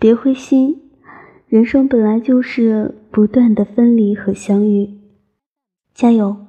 别灰心人生本来就是不断的分离和相遇。加油！